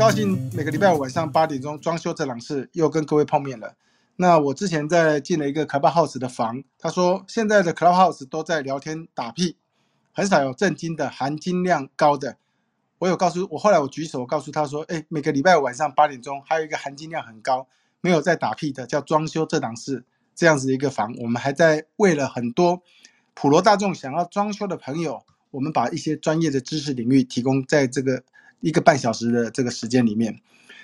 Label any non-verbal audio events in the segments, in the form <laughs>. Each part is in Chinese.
高兴每个礼拜五晚上八点钟装修这档事又跟各位碰面了。那我之前在进了一个 Clubhouse 的房，他说现在的 Clubhouse 都在聊天打屁，很少有正经的含金量高的。我有告诉我后来我举手告诉他说，哎，每个礼拜五晚上八点钟还有一个含金量很高，没有在打屁的，叫装修这档事这样子的一个房，我们还在为了很多普罗大众想要装修的朋友，我们把一些专业的知识领域提供在这个一个半小时的这个时间里面。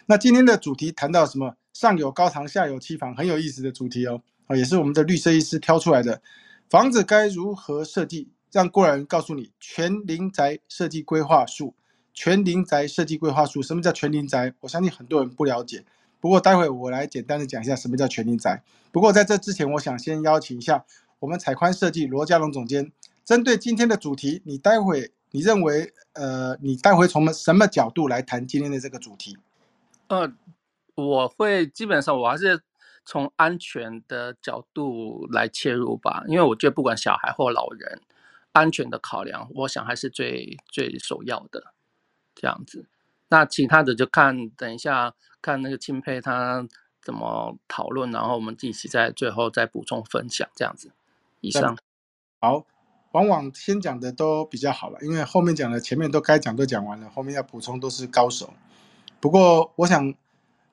那今天的主题谈到什么？上有高堂，下有期房，很有意思的主题哦。啊，也是我们的绿色医师挑出来的。房子该如何设计？让过来人告诉你全林宅设计规划术。全林宅设计规划术，什么叫全林宅？我相信很多人不了解。不过待会我来简单的讲一下什么叫全林宅。不过在这之前，我想先邀请一下我们彩宽设计罗家龙总监，针对今天的主题，你待会你认为呃，你待会从什么角度来谈今天的这个主题？呃。我会基本上我还是从安全的角度来切入吧，因为我觉得不管小孩或老人，安全的考量，我想还是最最首要的这样子。那其他的就看等一下看那个钦佩他怎么讨论，然后我们一起在最后再补充分享这样子。以上好，往往先讲的都比较好了，因为后面讲的前面都该讲都讲完了，后面要补充都是高手。不过我想。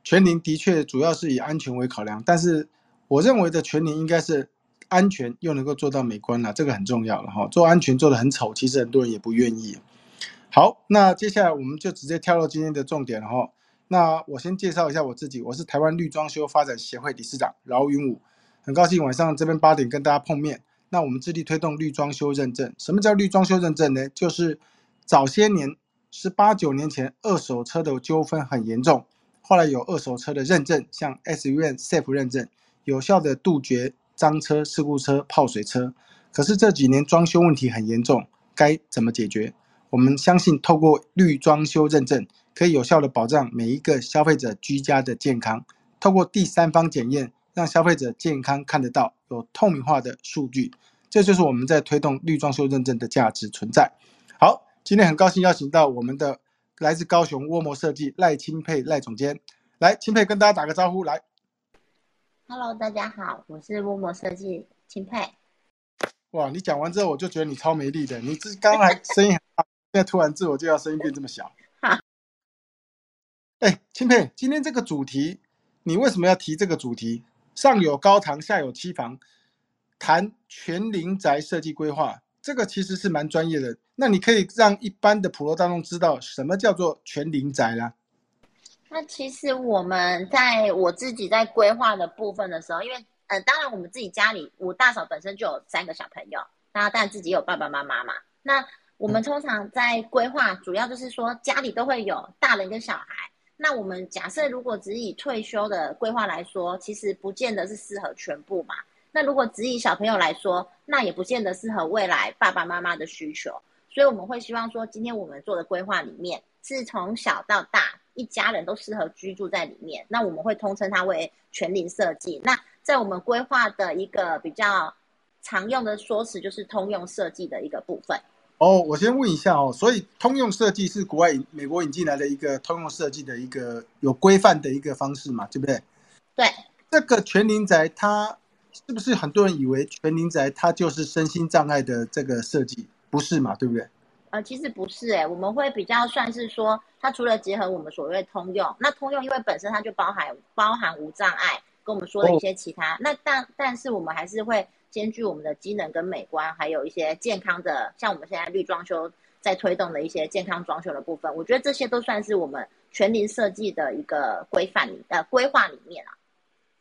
全龄的确主要是以安全为考量，但是我认为的全龄应该是安全又能够做到美观了，这个很重要了哈。做安全做的很丑，其实很多人也不愿意。好，那接下来我们就直接跳到今天的重点了哈。那我先介绍一下我自己，我是台湾绿装修发展协会理事长饶云武，很高兴晚上这边八点跟大家碰面。那我们致力推动绿装修认证，什么叫绿装修认证呢？就是早些年十八九年前二手车的纠纷很严重。后来有二手车的认证，像 SUN Safe 认证，有效的杜绝脏车、事故车、泡水车。可是这几年装修问题很严重，该怎么解决？我们相信透过绿装修认证，可以有效的保障每一个消费者居家的健康。透过第三方检验，让消费者健康看得到，有透明化的数据，这就是我们在推动绿装修认证的价值存在。好，今天很高兴邀请到我们的。来自高雄窝摩设计赖钦佩赖总监，来钦佩跟大家打个招呼，来，Hello，大家好，我是窝摩设计钦佩。哇，你讲完之后我就觉得你超没力的，你这刚才声音很大，现在突然自我介绍声音变这么小。<laughs> 好，哎，钦佩，今天这个主题，你为什么要提这个主题？上有高堂，下有期房，谈全林宅设计规划，这个其实是蛮专业的。那你可以让一般的普罗大众知道什么叫做全龄宅啦。那其实我们在我自己在规划的部分的时候，因为呃，当然我们自己家里我大嫂本身就有三个小朋友，那但自己有爸爸妈妈嘛。那我们通常在规划，主要就是说家里都会有大人跟小孩。那我们假设如果只以退休的规划来说，其实不见得是适合全部嘛。那如果只以小朋友来说，那也不见得适合未来爸爸妈妈的需求。所以我们会希望说，今天我们做的规划里面是从小到大一家人都适合居住在里面。那我们会通称它为全龄设计。那在我们规划的一个比较常用的说辞，就是通用设计的一个部分。哦，我先问一下哦，所以通用设计是国外美国引进来的一个通用设计的一个有规范的一个方式嘛，对不对？对。这个全龄宅，它是不是很多人以为全龄宅它就是身心障碍的这个设计？不是嘛，对不对？呃，其实不是哎，我们会比较算是说，它除了结合我们所谓通用，那通用因为本身它就包含包含无障碍，跟我们说的一些其他，那但但是我们还是会兼具我们的机能跟美观，还有一些健康的，像我们现在绿装修在推动的一些健康装修的部分，我觉得这些都算是我们全龄设计的一个规范里呃规划里面啊。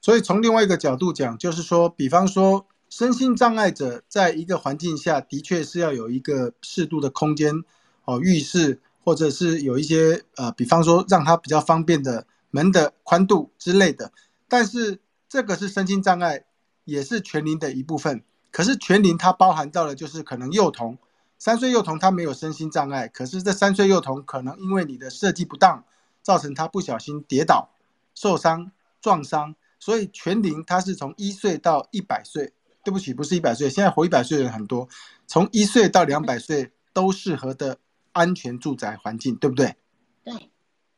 所以从另外一个角度讲，就是说，比方说。身心障碍者在一个环境下的确是要有一个适度的空间，哦，浴室或者是有一些呃，比方说让他比较方便的门的宽度之类的。但是这个是身心障碍，也是全龄的一部分。可是全龄它包含到了就是可能幼童，三岁幼童他没有身心障碍，可是这三岁幼童可能因为你的设计不当，造成他不小心跌倒、受伤、撞伤，所以全龄他是从一岁到一百岁。对不起，不是一百岁，现在活一百岁的人很多，从一岁到两百岁都适合的安全住宅环境，对不对？对。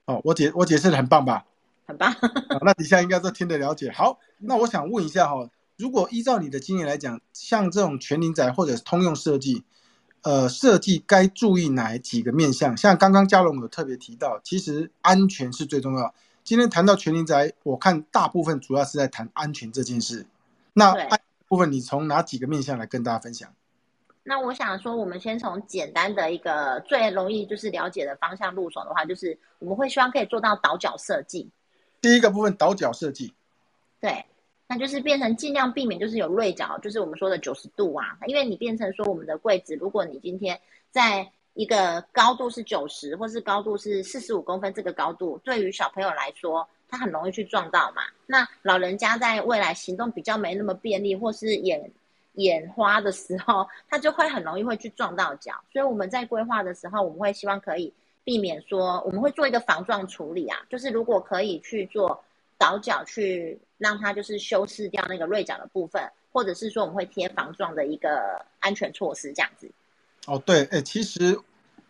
哦，我解我解释的很棒吧？很棒。<laughs> 那底下应该都听得了解。好，那我想问一下哈，如果依照你的经验来讲，像这种全龄宅或者通用设计，呃，设计该注意哪几个面向？像刚刚嘉龙有特别提到，其实安全是最重要。今天谈到全龄宅，我看大部分主要是在谈安全这件事。那安部分你从哪几个面向来跟大家分享？那我想说，我们先从简单的一个最容易就是了解的方向入手的话，就是我们会希望可以做到倒角设计。第一个部分倒角设计，对，那就是变成尽量避免就是有锐角，就是我们说的九十度啊，因为你变成说我们的柜子，如果你今天在一个高度是九十，或是高度是四十五公分，这个高度对于小朋友来说，他很容易去撞到嘛。那老人家在未来行动比较没那么便利，或是眼。眼花的时候，他就会很容易会去撞到脚，所以我们在规划的时候，我们会希望可以避免说，我们会做一个防撞处理啊，就是如果可以去做倒角，去让它就是修饰掉那个锐角的部分，或者是说我们会贴防撞的一个安全措施这样子。哦，对，哎，其实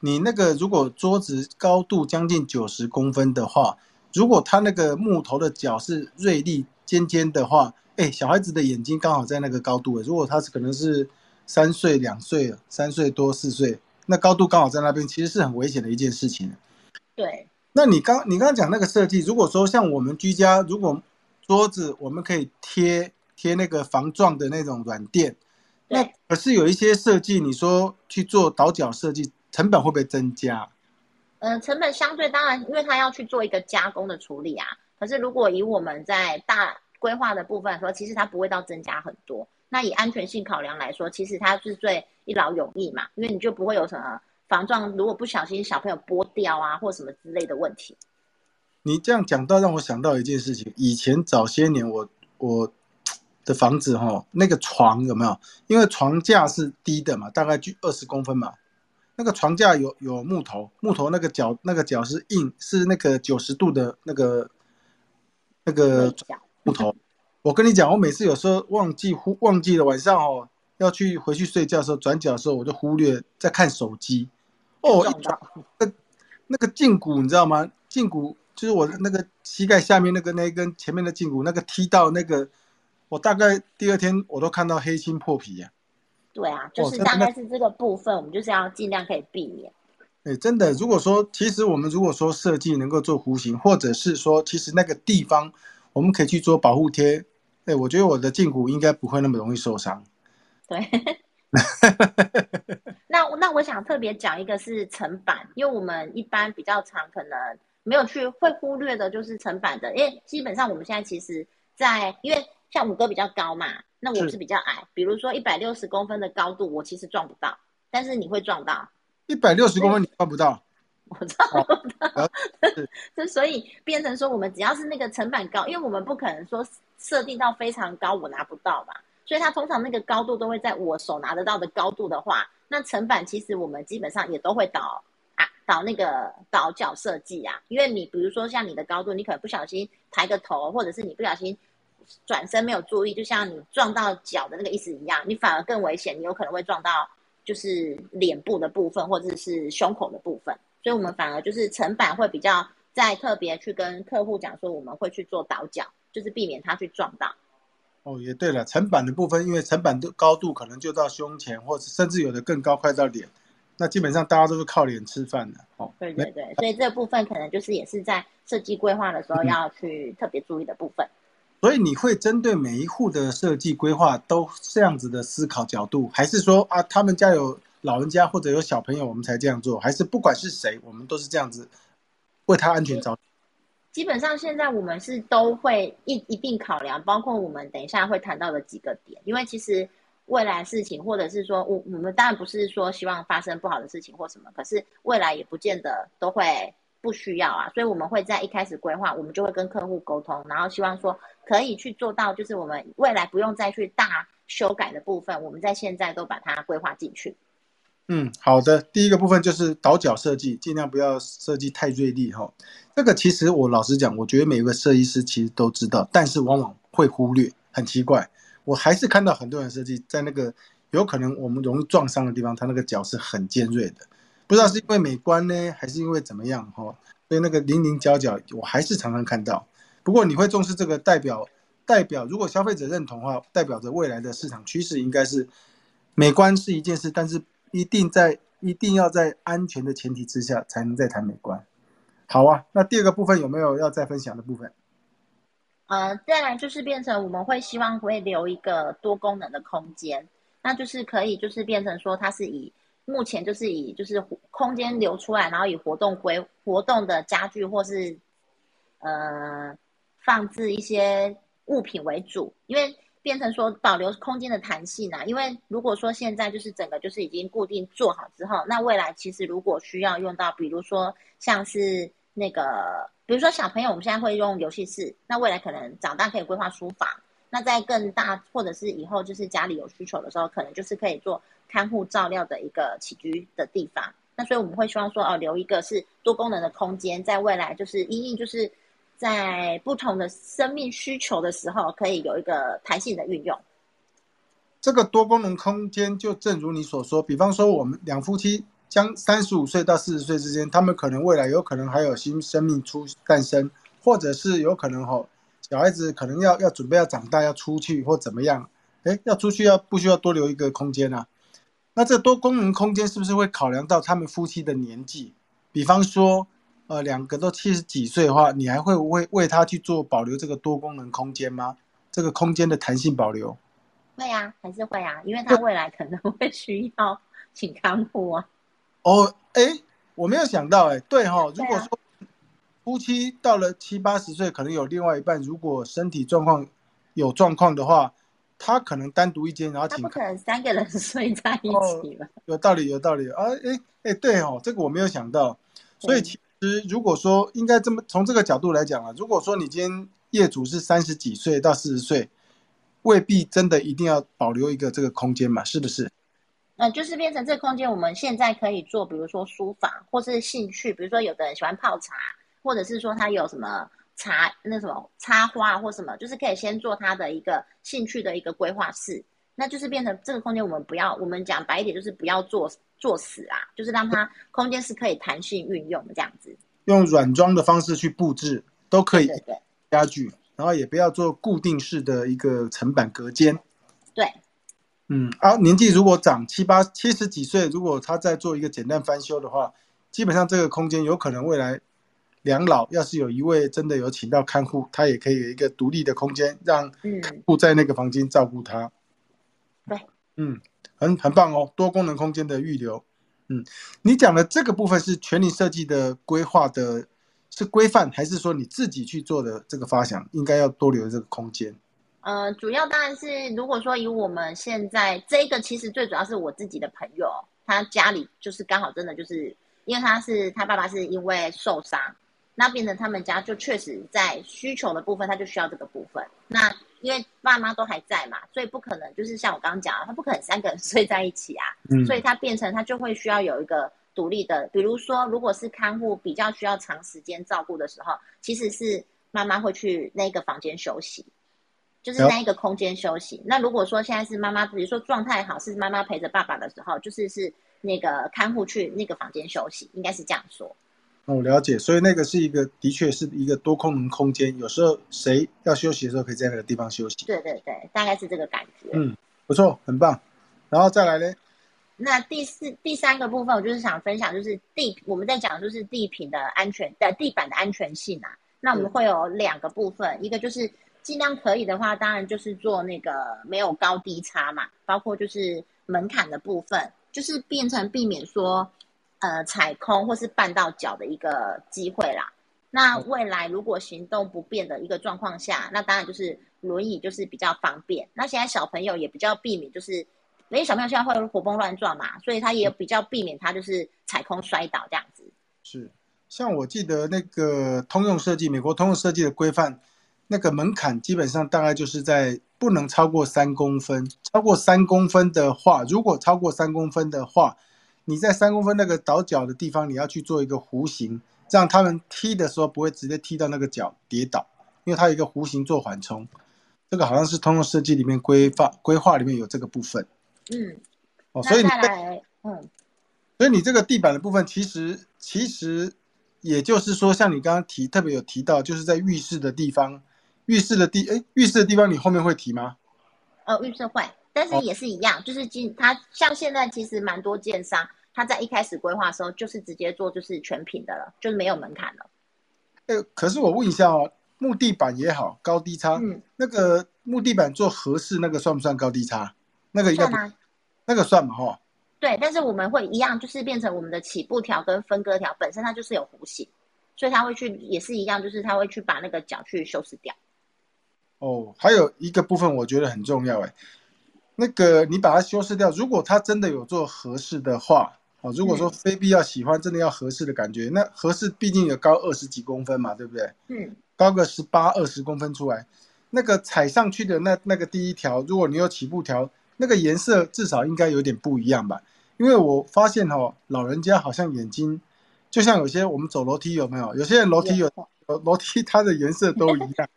你那个如果桌子高度将近九十公分的话，如果它那个木头的角是锐利尖尖的话。哎，小孩子的眼睛刚好在那个高度如果他是可能是三岁、两岁、三岁多、四岁，那高度刚好在那边，其实是很危险的一件事情。对。那你刚你刚刚讲那个设计，如果说像我们居家，如果桌子我们可以贴贴那个防撞的那种软垫，那可是有一些设计，你说去做倒角设计，成本会不会增加？嗯，成本相对当然，因为它要去做一个加工的处理啊。可是如果以我们在大规划的部分来说，其实它不会到增加很多。那以安全性考量来说，其实它是最一劳永逸嘛，因为你就不会有什么防撞，如果不小心小朋友剥掉啊，或什么之类的问题。你这样讲到让我想到一件事情，以前早些年我我的房子哈，那个床有没有？因为床架是低的嘛，大概就二十公分嘛，那个床架有有木头，木头那个角那个角是硬，是那个九十度的那个那个。木头，我跟你讲，我每次有时候忘记忽忘记了晚上哦，要去回去睡觉的时候，转角的时候我就忽略在看手机。哦，一转那那个胫骨你知道吗？胫骨就是我的那个膝盖下面那个那一根前面的胫骨，那个踢到那个，我大概第二天我都看到黑青破皮呀。对啊，就是大概是这个部分，我们就是要尽量可以避免。哎，真的，如果说其实我们如果说设计能够做弧形，或者是说其实那个地方。我们可以去做保护贴，哎，我觉得我的胫骨应该不会那么容易受伤。<laughs> 对，<laughs> 那那我想特别讲一个是层板，因为我们一般比较常可能没有去会忽略的就是层板的，因为基本上我们现在其实，在因为像五哥比较高嘛，那我是比较矮，比如说一百六十公分的高度，我其实撞不到，但是你会撞到。一百六十公分你撞不到。<laughs> 我知道，<laughs> 就所以变成说，我们只要是那个层板高，因为我们不可能说设定到非常高，我拿不到嘛。所以它通常那个高度都会在我手拿得到的高度的话，那层板其实我们基本上也都会导导那个倒角设计啊。因为你比如说像你的高度，你可能不小心抬个头，或者是你不小心转身没有注意，就像你撞到脚的那个意思一样，你反而更危险，你有可能会撞到就是脸部的部分或者是胸口的部分。所以，我们反而就是层板会比较在特别去跟客户讲说，我们会去做倒角，就是避免他去撞到。哦，也对了，层板的部分，因为层板的高度可能就到胸前，或者甚至有的更高，快到脸。那基本上大家都是靠脸吃饭的。哦，对对对，所以这部分可能就是也是在设计规划的时候要去特别注意的部分。所以你会针对每一户的设计规划都这样子的思考角度，还是说啊，他们家有？老人家或者有小朋友，我们才这样做，还是不管是谁，我们都是这样子为他安全着。基本上现在我们是都会一一并考量，包括我们等一下会谈到的几个点。因为其实未来事情，或者是说我我们当然不是说希望发生不好的事情或什么，可是未来也不见得都会不需要啊。所以我们会在一开始规划，我们就会跟客户沟通，然后希望说可以去做到，就是我们未来不用再去大修改的部分，我们在现在都把它规划进去。嗯，好的。第一个部分就是倒角设计，尽量不要设计太锐利哈。这个其实我老实讲，我觉得每一个设计师其实都知道，但是往往会忽略，很奇怪。我还是看到很多人设计在那个有可能我们容易撞伤的地方，它那个角是很尖锐的，不知道是因为美观呢，还是因为怎么样哈？所以那个零零角角我还是常常看到。不过你会重视这个代表代表，如果消费者认同的话，代表着未来的市场趋势应该是美观是一件事，但是一定在一定要在安全的前提之下才能再谈美观。好啊，那第二个部分有没有要再分享的部分？呃，再来就是变成我们会希望会留一个多功能的空间，那就是可以就是变成说它是以目前就是以就是空间留出来，然后以活动规活动的家具或是呃。放置一些物品为主，因为变成说保留空间的弹性啊。因为如果说现在就是整个就是已经固定做好之后，那未来其实如果需要用到，比如说像是那个，比如说小朋友我们现在会用游戏室，那未来可能长大可以规划书房。那在更大或者是以后就是家里有需求的时候，可能就是可以做看护照料的一个起居的地方。那所以我们会希望说哦，留一个是多功能的空间，在未来就是因应就是。在不同的生命需求的时候，可以有一个弹性的运用。这个多功能空间，就正如你所说，比方说我们两夫妻将三十五岁到四十岁之间，他们可能未来有可能还有新生命出诞生，或者是有可能吼小孩子可能要要准备要长大要出去或怎么样，哎，要出去要不需要多留一个空间啊？那这多功能空间是不是会考量到他们夫妻的年纪？比方说。呃，两个都七十几岁的话，你还会为为他去做保留这个多功能空间吗？这个空间的弹性保留？会啊，还是会啊，因为他未来可能会需要 <laughs> 请看护啊。哦，哎，我没有想到，哎，对哈，如果说夫妻到了七八十岁，可能有另外一半，如果身体状况有状况的话，他可能单独一间，然后请。不可能三个人 <laughs> 睡在一起吧？有道理，有道理啊！哎哎，对哦，这个我没有想到，所以其。实，如果说应该这么从这个角度来讲啊，如果说你今天业主是三十几岁到四十岁，未必真的一定要保留一个这个空间嘛，是不是？嗯，就是变成这个空间，我们现在可以做，比如说书房，或是兴趣，比如说有的人喜欢泡茶，或者是说他有什么茶那什么插花或什么，就是可以先做他的一个兴趣的一个规划室。那就是变成这个空间，我们不要，我们讲白一点，就是不要做。做死啊，就是让它空间是可以弹性运用的这样子，用软装的方式去布置都可以，家具，然后也不要做固定式的一个层板隔间。对，嗯，啊，年纪如果长七八七十几岁，如果他在做一个简单翻修的话，基本上这个空间有可能未来两老要是有一位真的有请到看护，他也可以有一个独立的空间，让看护在那个房间照顾他。对，嗯。很很棒哦，多功能空间的预留，嗯，你讲的这个部分是全龄设计的规划的，是规范还是说你自己去做的这个发想，应该要多留这个空间？呃，主要当然是如果说以我们现在这个，其实最主要是我自己的朋友，他家里就是刚好真的就是因为他是他爸爸是因为受伤，那变成他们家就确实在需求的部分，他就需要这个部分，那。因为爸妈都还在嘛，所以不可能就是像我刚刚讲，他不可能三个人 <laughs> 睡在一起啊，所以他变成他就会需要有一个独立的，比如说如果是看护比较需要长时间照顾的时候，其实是妈妈会去那个房间休息，就是那一个空间休息。那如果说现在是妈妈，比如说状态好，是妈妈陪着爸爸的时候，就是是那个看护去那个房间休息，应该是这样说。我，了解，所以那个是一个，的确是一个多功能空间。有时候谁要休息的时候，可以在那个地方休息。对对对，大概是这个感觉。嗯，不错，很棒。然后再来呢？那第四、第三个部分，我就是想分享，就是地我们在讲就是地坪的安全的地板的安全性啊。那我们会有两个部分，一个就是尽量可以的话，当然就是做那个没有高低差嘛，包括就是门槛的部分，就是变成避免说。呃，踩空或是绊到脚的一个机会啦。那未来如果行动不便的一个状况下，那当然就是轮椅就是比较方便。那现在小朋友也比较避免，就是因为小朋友现在会活蹦乱撞嘛，所以他也比较避免他就是踩空摔倒这样子。是，像我记得那个通用设计，美国通用设计的规范，那个门槛基本上大概就是在不能超过三公分。超过三公分的话，如果超过三公分的话。你在三公分那个倒角的地方，你要去做一个弧形，这样他们踢的时候不会直接踢到那个脚跌倒，因为它有一个弧形做缓冲。这个好像是通用设计里面规划规划里面有这个部分。嗯，哦，所以你嗯，所以你这个地板的部分，其实其实也就是说，像你刚刚提特别有提到，就是在浴室的地方，浴室的地，哎，浴室的地方你后面会提吗？呃，浴室会，但是也是一样，就是今它像现在其实蛮多建商，他在一开始规划的时候就是直接做就是全品的了，就是没有门槛了。哎，可是我问一下哦，木地板也好，高低差，嗯，那个木地板做合适那个算不算高低差？那个应该不算啊，那个算嘛哈？对，但是我们会一样，就是变成我们的起步条跟分割条本身它就是有弧形，所以它会去也是一样，就是它会去把那个角去修饰掉。哦，还有一个部分我觉得很重要哎，那个你把它修饰掉，如果它真的有做合适的话，哦，如果说嗯非必要喜欢真的要合适的感觉，那合适毕竟有高二十几公分嘛，对不对？嗯，高个十八二十公分出来，那个踩上去的那那个第一条，如果你有起步条，那个颜色至少应该有点不一样吧？因为我发现哦，老人家好像眼睛，就像有些我们走楼梯有没有？有些人楼梯有有楼梯，它的颜色都一样，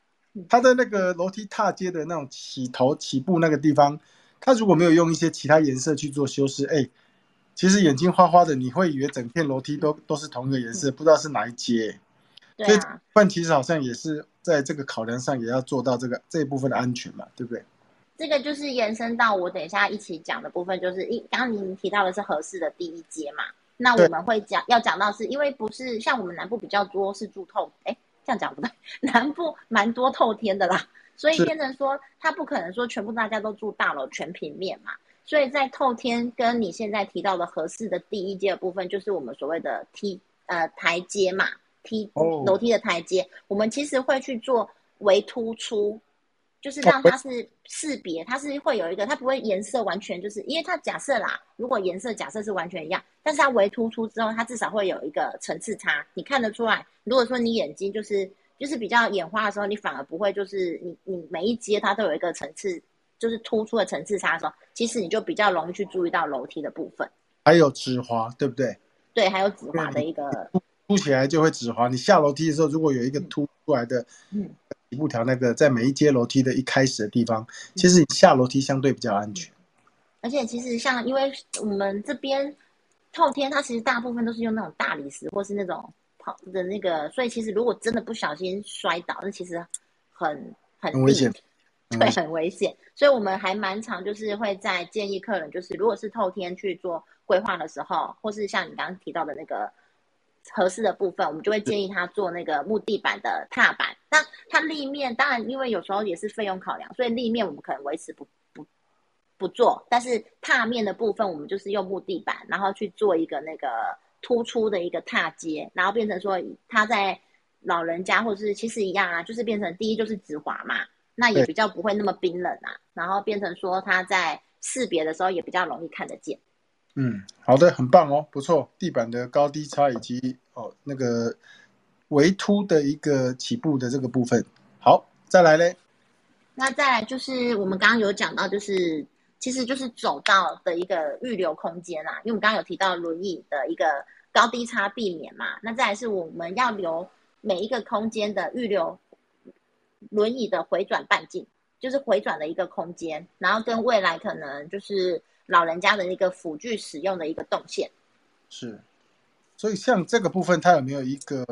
它的那个楼梯踏阶的那种起头起步那个地方，它如果没有用一些其他颜色去做修饰，哎，其实眼睛花花的，你会以为整片楼梯都都是同一个颜色，不知道是哪一阶。所以但其实好像也是在这个考量上，也要做到这个这一部分的安全嘛，对不对？这个就是延伸到我等一下一起讲的部分，就是一刚刚您提到的是合适的第一阶嘛，那我们会讲要讲到是因为不是像我们南部比较多是住透，哎，这样讲不对，南部蛮多透天的啦，所以是。变成说它不可能说全部大家都住大楼全平面嘛，所以在透天跟你现在提到的合适的第一阶的部分，就是我们所谓的梯呃台阶嘛，梯哦。楼梯的台阶，我们其实会去做微突出，就是哦让它是识别，它是会有一个，它不会颜色完全就是，因为它假设啦，如果颜色假设是完全一样，但是它微突出之后，它至少会有一个层次差，你看得出来。如果说你眼睛就是就是比较眼花的时候，你反而不会就是你你每一阶它都有一个层次，就是突出的层次差的时候，其实你就比较容易去注意到楼梯的部分，还有指滑，对不对？对，还有指滑的一个，凸起来就会指滑。你下楼梯的时候，如果有一个凸出来的嗯，起步条，那个在每一阶楼梯的一开始的地方，其实你下楼梯相对比较安全。而且其实像因为我们这边透天，它其实大部分都是用那种大理石或是那种跑的那个，所以其实如果真的不小心摔倒，那其实很很很危险硬对，很危险。所以我们还蛮常就是会在建议客人，就是如果是透天去做规划的时候，或是像你刚刚提到的那个合适的部分，我们就会建议他做那个木地板的踏板。那它立面当然因为有时候也是费用考量，所以立面我们可能维持不不不做，但是踏面的部分我们就是用木地板，然后去做一个那个突出的一个踏阶，然后变成说它在老人家或者是其实一样啊，就是变成第一就是直滑嘛，那也比较不会那么冰冷啊，然后变成说它在识别的时候也比较容易看得见。嗯，好的，很棒哦，不错。地板的高低差以及哦那个围凸的一个起步的这个部分，好，再来嘞。那再来就是我们刚刚有讲到，就是其实就是走道的一个预留空间啦，因为我们刚刚有提到轮椅的一个高低差避免嘛。那再来是我们要留每一个空间的预留轮椅的回转半径，就是回转的一个空间，然后跟未来可能就是老人家的一个辅具使用的一个动线。是，所以像这个部分，它有没有一个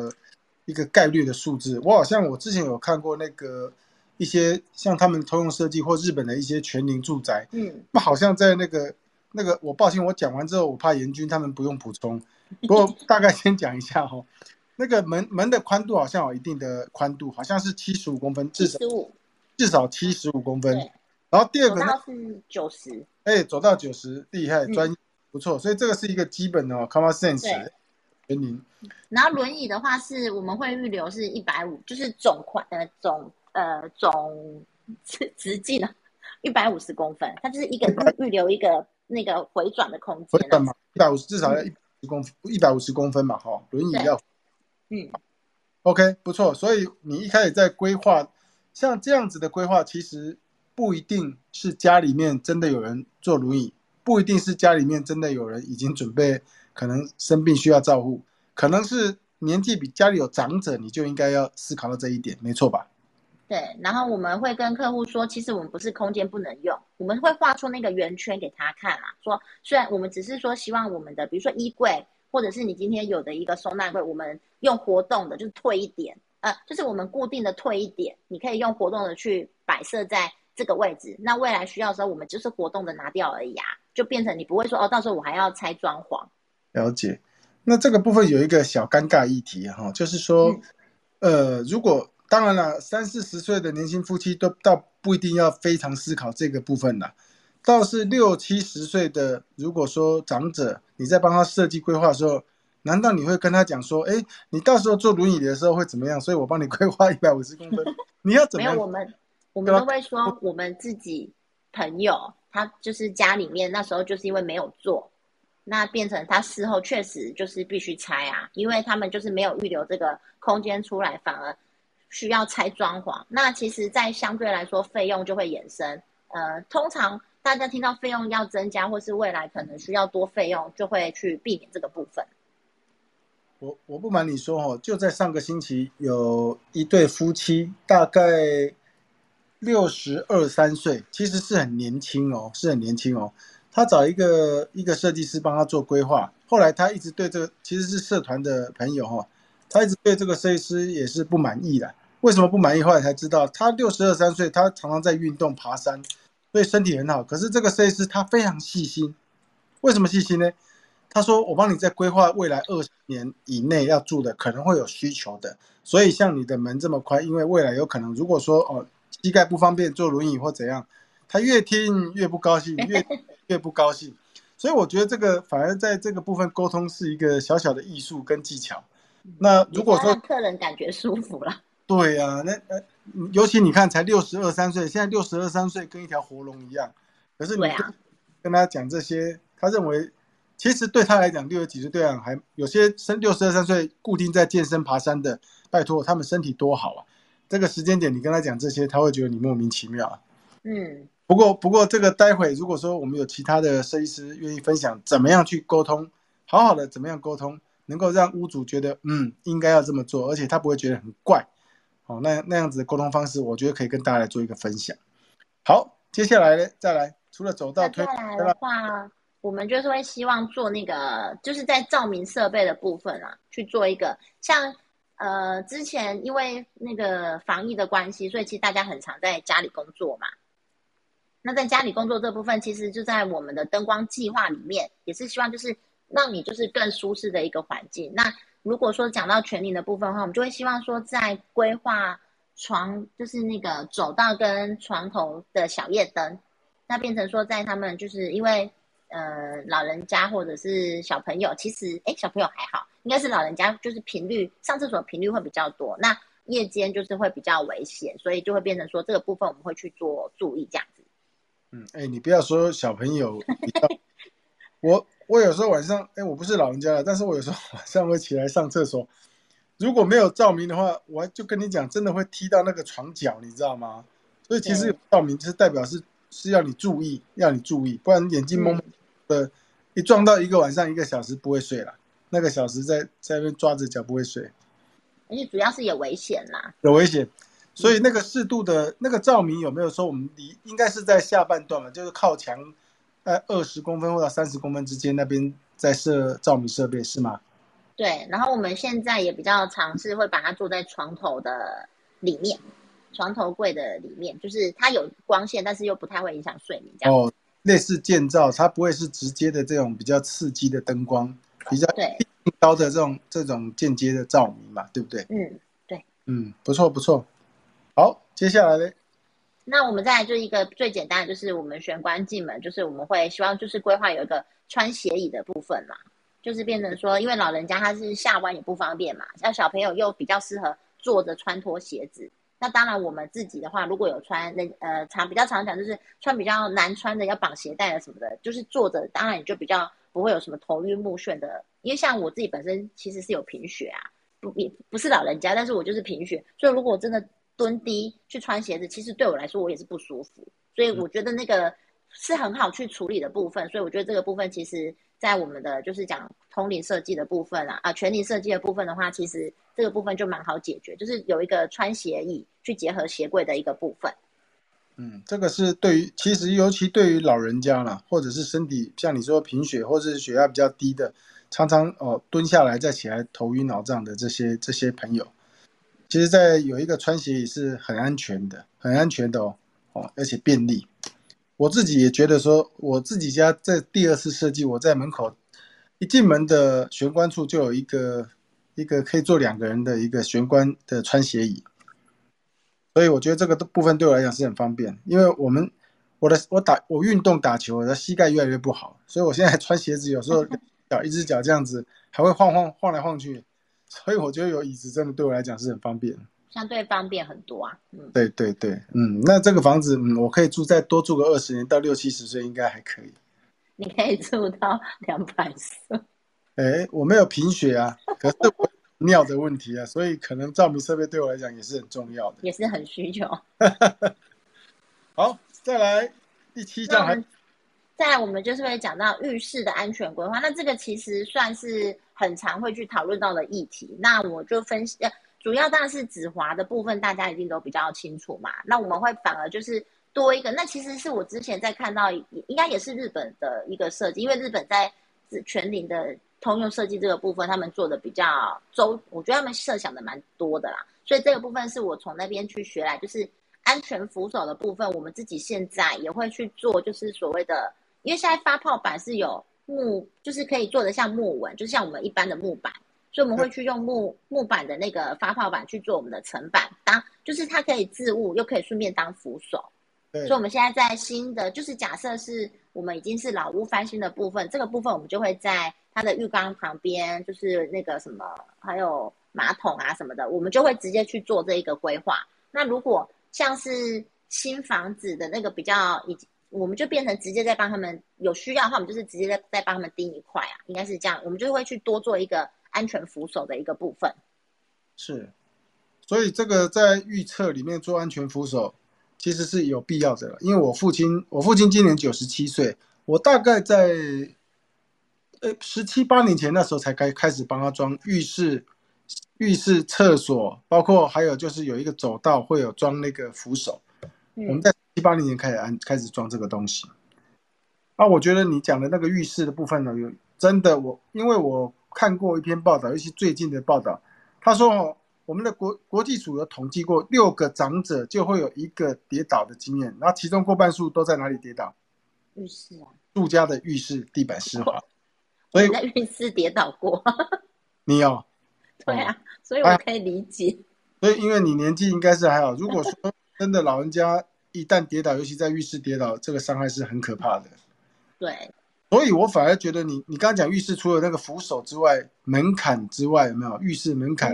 一个概率的数字？我好像我之前有看过那个一些像他们通用设计或日本的一些全龄住宅，嗯，那好像在那个那个，我抱歉，我讲完之后，我怕严军他们不用补充，不过 <laughs> 大概先讲一下哈、哦。那个门门的宽度好像有一定的宽度，好像是七十五公分，至少七十五，至少七十五公分。然后第二个呢，是九十，哎，走到九十，厉害，嗯专业，不错。所以这个是一个基本的哦，common sense 全龄。然后轮椅的话是我们会预留是一百五，就是总宽呃总呃总直直径啊，一百五十公分，它就是一个预预留一个那个回转的空间啊。回转嘛，一百五十至少要一百十公一百五十公分嘛，哈，轮椅要嗯，OK，不错。所以你一开始在规划像这样子的规划，其实不一定是家里面真的有人坐轮椅，不一定是家里面真的有人已经准备可能生病需要照护，可能是年纪比家里有长者，你就应该要思考到这一点，没错吧？对。然后我们会跟客户说，其实我们不是空间不能用，我们会画出那个圆圈给他看啦。说虽然我们只是说希望我们的，比如说衣柜或者是你今天有的一个收纳柜，我们用活动的，就是退一点，呃，就是我们固定的退一点，你可以用活动的去摆设在这个位置。那未来需要的时候，我们就是活动的拿掉而已啊，就变成你不会说哦，到时候我还要拆装潢。了解。那这个部分有一个小尴尬议题哈，就是说，呃，如果当然了，三四十岁的年轻夫妻都倒不一定要非常思考这个部分了。倒是六七十岁的，如果说长者，你在帮他设计规划的时候，难道你会跟他讲说，哎，你到时候坐轮椅的时候会怎么样？所以我帮你规划一百五十公分，<laughs> 你要怎么样？没有，我们我们都会说，我们自己朋友他就是家里面那时候就是因为没有做，那变成他事后确实就是必须拆啊，因为他们就是没有预留这个空间出来，反而需要拆装潢。那其实，在相对来说费用就会衍生，呃，通常。大家听到费用要增加，或是未来可能需要多费用，就会去避免这个部分。我我不瞒你说哦，就在上个星期，有一对夫妻，大概六十二三岁，其实是很年轻哦，是很年轻哦。他找一个一个设计师帮他做规划，后来他一直对这个其实是社团的朋友哈，他一直对这个设计师也是不满意的。为什么不满意？后来才知道，他六十二三岁，他常常在运动爬山。所以身体很好，可是这个设计师他非常细心。为什么细心呢？他说：“我帮你在规划未来二十年以内要住的，可能会有需求的。所以像你的门这么宽，因为未来有可能，如果说哦膝盖不方便坐轮椅或怎样，他越听越不高兴，越越不高兴。所以我觉得这个反而在这个部分沟通是一个小小的艺术跟技巧。那如果说客人感觉舒服了，<laughs> 对呀，那呃。尤其你看，才六十二三岁，现在六十二三岁跟一条活龙一样。可是你跟他讲这些，他认为其实对他来讲，六十几岁对啊，还有些身六十二三岁固定在健身爬山的，拜托他们身体多好啊！这个时间点你跟他讲这些，他会觉得你莫名其妙啊。嗯。不过不过这个待会如果说我们有其他的设计师愿意分享怎么样去沟通，好好的怎么样沟通，能够让屋主觉得嗯应该要这么做，而且他不会觉得很怪。哦，那那样子的沟通方式，我觉得可以跟大家来做一个分享。好，接下来呢，再来，除了走到推，再来的话，我们就是会希望做那个，就是在照明设备的部分啊，去做一个像呃，之前因为那个防疫的关系，所以其实大家很常在家里工作嘛。那在家里工作这部分，其实就在我们的灯光计划里面，也是希望就是让你就是更舒适的一个环境。那如果说讲到全龄的部分的话，我们就会希望说，在规划床，就是那个走道跟床头的小夜灯，那变成说，在他们就是因为呃老人家或者是小朋友，其实哎小朋友还好，应该是老人家就是频率上厕所频率会比较多，那夜间就是会比较危险，所以就会变成说这个部分我们会去做注意这样子。嗯，哎，你不要说小朋友，<laughs> 我。我有时候晚上，哎，我不是老人家了，但是我有时候晚上会起来上厕所，如果没有照明的话，我就跟你讲，真的会踢到那个床角，你知道吗？所以其实有照明就是代表是是要你注意，要你注意，不然眼睛蒙蒙的，一撞到一个晚上一个小时不会睡了，那个小时在在那边抓着脚不会睡，而且主要是有危险啦，有危险，所以那个适度的那个照明有没有说我们离应该是在下半段嘛，就是靠墙。在二十公分或者三十公分之间，那边在设照明设备是吗？对，然后我们现在也比较尝试会把它做在床头的里面，床头柜的里面，就是它有光线，但是又不太会影响睡眠。这样哦，类似建造，它不会是直接的这种比较刺激的灯光，比较对高的这种这种间接的照明嘛，对不对？嗯，对，嗯，不错不错。好，接下来呢？那我们再来就一个最简单的，就是我们玄关进门，就是我们会希望就是规划有一个穿斜椅的部分嘛，就是变成说，因为老人家他是下弯也不方便嘛，像小朋友又比较适合坐着穿脱鞋子。那当然我们自己的话，如果有穿那呃常比较常讲就是穿比较难穿的要绑鞋带的什么的，就是坐着当然你就比较不会有什么头晕目眩的。因为像我自己本身其实是有贫血啊，不也不是老人家，但是我就是贫血，所以如果真的。蹲低去穿鞋子，其实对我来说我也是不舒服，所以我觉得那个是很好去处理的部分。所以我觉得这个部分其实，在我们的就是讲通灵设计的部分啊，啊，全灵设计的部分的话，其实这个部分就蛮好解决，就是有一个穿鞋椅去结合鞋柜的一个部分。嗯，这个是对于其实尤其对于老人家啦，或者是身体像你说贫血或者是血压比较低的。常常哦蹲下来再起来头晕脑胀的这些这些朋友，其实，在有一个穿鞋椅是很安全的，很安全的哦哦，而且便利。我自己也觉得说，我自己家在第二次设计，我在门口一进门的玄关处就有一个一个可以坐两个人的一个玄关的穿鞋椅，所以我觉得这个部分对我来讲是很方便，因为我们我的我打我运动打球，我的膝盖越来越不好，所以我现在穿鞋子有时候 <laughs> 脚一只脚这样子还会晃晃晃来晃去，所以我觉得有椅子真的对我来讲是很方便。相对方便很多啊，嗯，对对对，嗯，那这个房子，嗯，我可以住再多住个二十年，到六七十岁应该还可以。你可以住到 <laughs> 两百岁。哎，我没有贫血啊，可是我尿的问题啊，所以可能照明设备对我来讲也是很重要的，也是很需求。<laughs> 好，再来第七章，还再来我们就是会讲到浴室的安全规划，那这个其实算是很常会去讨论到的议题，那我就分析。主要当然是止滑的部分，大家一定都比较清楚嘛。那我们会反而就是多一个，那其实是我之前在看到，应该也是日本的一个设计，因为日本在全龄的通用设计这个部分，他们做的比较周，我觉得他们设想的蛮多的啦。所以这个部分是我从那边去学来，就是安全扶手的部分，我们自己现在也会去做，就是所谓的，因为现在发泡板是有木，就是可以做的像木纹，就像我们一般的木板。所以我们会去用木木板的那个发泡板去做我们的层板，当就是它可以置物，又可以顺便当扶手。所以我们现在在新的，就是假设是我们已经是老屋翻新的部分，这个部分我们就会在它的浴缸旁边，就是那个什么，还有马桶啊什么的，我们就会直接去做这一个规划。那如果像是新房子的那个比较，已经我们就变成直接在帮他们有需要的话，我们就是直接在在帮他们钉一块啊，应该是这样，我们就会去多做一个。安全扶手的一个部分，是，所以这个在预测里面做安全扶手，其实是有必要的。因为我父亲，我父亲今年九十七岁，我大概在呃十七八年前那时候才开开始帮他装浴室、浴室、厕所，包括还有就是有一个走道会有装那个扶手。我们在七八零年开始安开始装这个东西。啊，我觉得你讲的那个浴室的部分呢，有真的我因为我。看过一篇报道，尤其最近的报道，他说：“哦，我们的国国际组有统计过，六个长者就会有一个跌倒的经验，然后其中过半数都在哪里跌倒？浴室啊，住家的浴室地板湿滑。所以在浴室跌倒过，<laughs> 你有？对啊，所以我可以理解。所以因为你年纪应该是还好，如果说真的老人家一旦跌倒，尤其在浴室跌倒，这个伤害是很可怕的。对。所以，我反而觉得你，你刚刚讲浴室除了那个扶手之外，门槛之外有没有浴室门槛？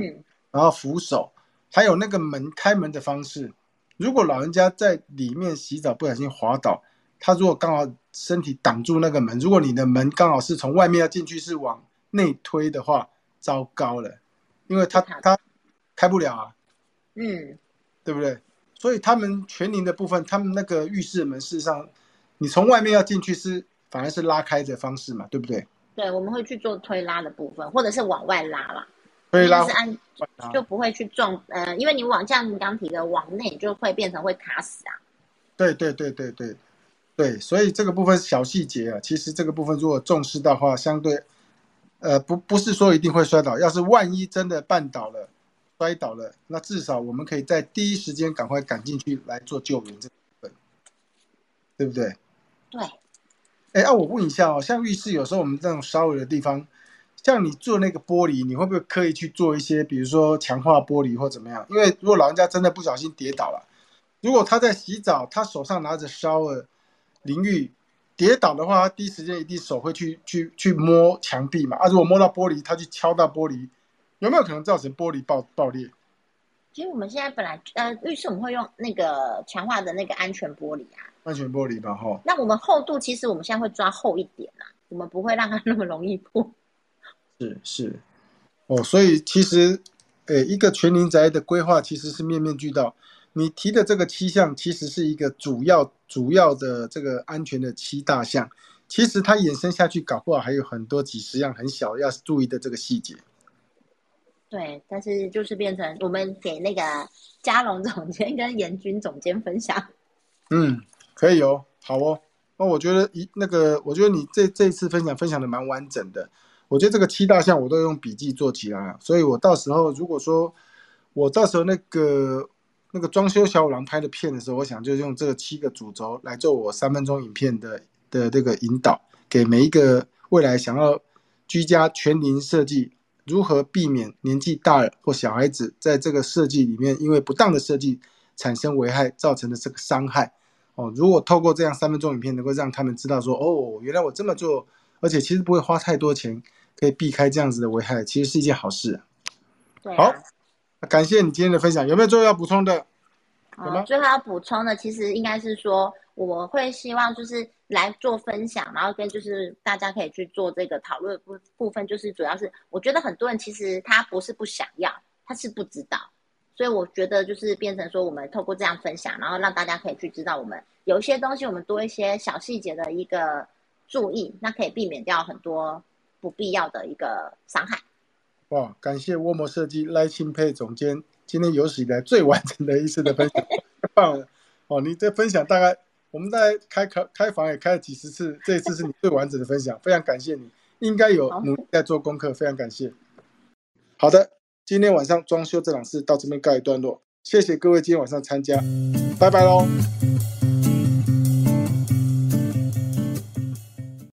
然后扶手，还有那个门开门的方式。如果老人家在里面洗澡不小心滑倒，他如果刚好身体挡住那个门，如果你的门刚好是从外面要进去是往内推的话，糟糕了，因为他他开不了啊。嗯，对不对？所以他们全龄的部分，他们那个浴室门事实上，你从外面要进去是。反而是拉开的方式嘛，对不对？对，我们会去做推拉的部分，或者是往外拉啦。推拉是按就不会去撞，呃，因为你往像你刚提的往内，就会变成会卡死啊。对对对对对对，所以这个部分小细节啊，其实这个部分如果重视的话，相对呃不不是说一定会摔倒，要是万一真的绊倒了、摔倒了，那至少我们可以在第一时间赶快赶进去来做救援这部分，对不对？对。哎，啊，我问一下哦，像浴室有时候我们这种烧的地方，像你做那个玻璃，你会不会刻意去做一些，比如说强化玻璃或怎么样？因为如果老人家真的不小心跌倒了，如果他在洗澡，他手上拿着烧的淋浴，跌倒的话，他第一时间一定手会去去去摸墙壁嘛？啊，如果摸到玻璃，他去敲到玻璃，有没有可能造成玻璃爆爆裂？其实我们现在本来呃浴室我们会用那个强化的那个安全玻璃啊。安全玻璃吧，哈。那我们厚度其实我们现在会抓厚一点啊，我们不会让它那么容易破。是是，哦，所以其实，诶，一个全龄宅的规划其实是面面俱到。你提的这个七项其实是一个主要主要的这个安全的七大项，其实它延伸下去，搞不好还有很多几十样很小要注意的这个细节。对，但是就是变成我们给那个嘉龙总监跟严军总监分享。嗯。可以哦，好哦。那我觉得一那个，我觉得你这这一次分享分享的蛮完整的。我觉得这个七大项我都用笔记做起来了，所以我到时候如果说我到时候那个那个装修小五郎拍的片的时候，我想就用这七个主轴来做我三分钟影片的的这个引导，给每一个未来想要居家全龄设计，如何避免年纪大了或小孩子在这个设计里面因为不当的设计产生危害造成的这个伤害。哦，如果透过这样三分钟影片，能够让他们知道说，哦，原来我这么做，而且其实不会花太多钱，可以避开这样子的危害，其实是一件好事。对、好，感谢你今天的分享，有没有最后要补充的？呃，最后要补充的，其实应该是说，我会希望就是来做分享，然后跟就是大家可以去做这个讨论部部分，就是主要是我觉得很多人其实他不是不想要，他是不知道。所以我觉得就是变成说，我们透过这样分享，然后让大家可以去知道，我们有一些东西，我们多一些小细节的一个注意，那可以避免掉很多不必要的一个伤害。哇，感谢沃摩设计赖钦佩总监今天有史以来最完整的一次的分享，太棒了！哦，你这分享大概我们在开开开房也开了几十次，这一次是你最完整的分享，非常感谢你，应该有努力在做功课，非常感谢。好的。今天晚上装修这档事到这边告一段落，谢谢各位今天晚上参加，拜拜喽。